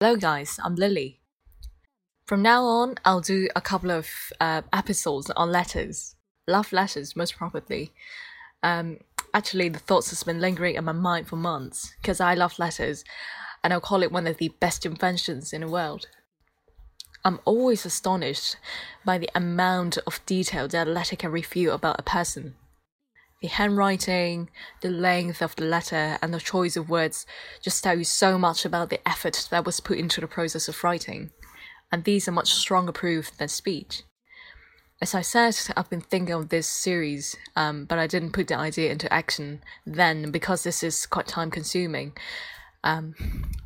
Hello, guys, I'm Lily. From now on, I'll do a couple of uh, episodes on letters, love letters, most probably. Um, actually, the thoughts has been lingering in my mind for months because I love letters, and I'll call it one of the best inventions in the world. I'm always astonished by the amount of detail that a letter can reveal about a person. The handwriting, the length of the letter, and the choice of words just tell you so much about the effort that was put into the process of writing. And these are much stronger proof than speech. As I said, I've been thinking of this series, um, but I didn't put the idea into action then because this is quite time consuming. Um,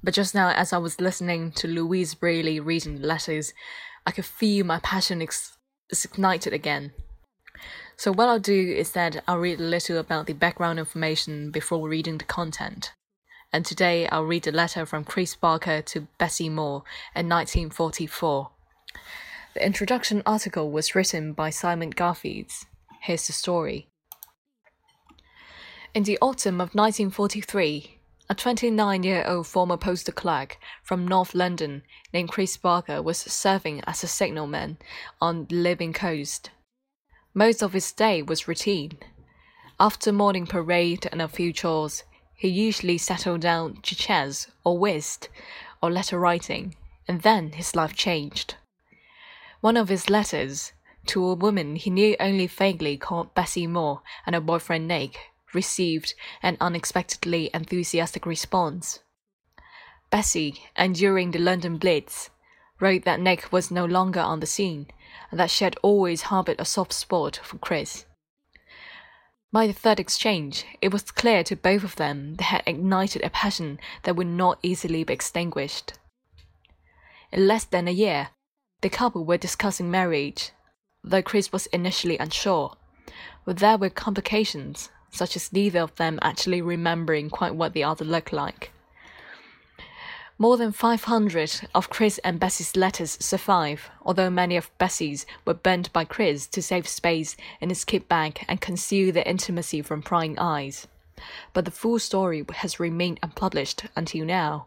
but just now, as I was listening to Louise Brealey reading the letters, I could feel my passion ex- ignited again. So, what I'll do is that I'll read a little about the background information before reading the content. And today I'll read a letter from Chris Barker to Bessie Moore in 1944. The introduction article was written by Simon Garfield. Here's the story. In the autumn of 1943, a 29 year old former postal clerk from North London named Chris Barker was serving as a signalman on the Libyan coast. Most of his day was routine. After morning parade and a few chores, he usually settled down to chess or whist or letter writing, and then his life changed. One of his letters, to a woman he knew only vaguely called Bessie Moore and her boyfriend Nick, received an unexpectedly enthusiastic response. Bessie, enduring the London Blitz, wrote that Nick was no longer on the scene and that she had always harbored a soft spot for Chris. By the third exchange, it was clear to both of them they had ignited a passion that would not easily be extinguished. In less than a year, the couple were discussing marriage, though Chris was initially unsure. But there were complications, such as neither of them actually remembering quite what the other looked like. More than 500 of Chris and Bessie's letters survive, although many of Bessie's were burned by Chris to save space in his kit bag and conceal their intimacy from prying eyes. But the full story has remained unpublished until now.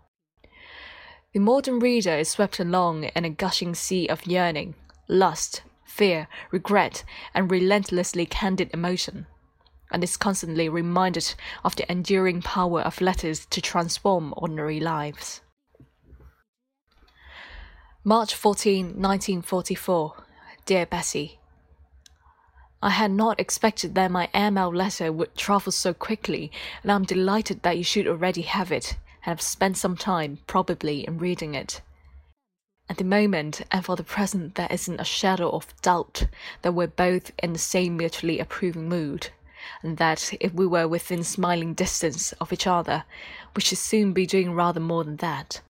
The modern reader is swept along in a gushing sea of yearning, lust, fear, regret, and relentlessly candid emotion, and is constantly reminded of the enduring power of letters to transform ordinary lives. March 14, 1944. Dear Bessie, I had not expected that my airmail letter would travel so quickly, and I'm delighted that you should already have it and have spent some time, probably, in reading it. At the moment, and for the present, there isn't a shadow of doubt that we're both in the same mutually approving mood, and that if we were within smiling distance of each other, we should soon be doing rather more than that.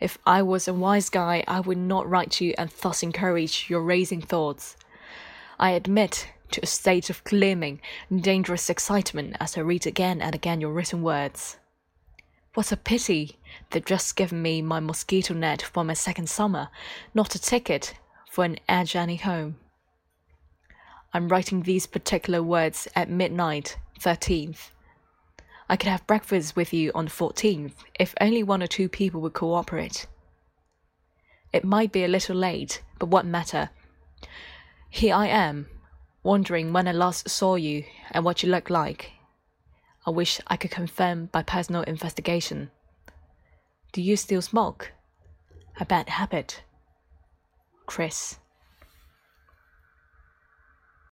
If I was a wise guy, I would not write to you and thus encourage your raising thoughts. I admit to a state of gleaming, dangerous excitement as I read again and again your written words. What a pity they've just given me my mosquito net for my second summer, not a ticket for an air journey home. I'm writing these particular words at midnight, 13th. I could have breakfast with you on the 14th if only one or two people would cooperate. It might be a little late, but what matter? Here I am, wondering when I last saw you and what you look like. I wish I could confirm by personal investigation. Do you still smoke? A bad habit. Chris.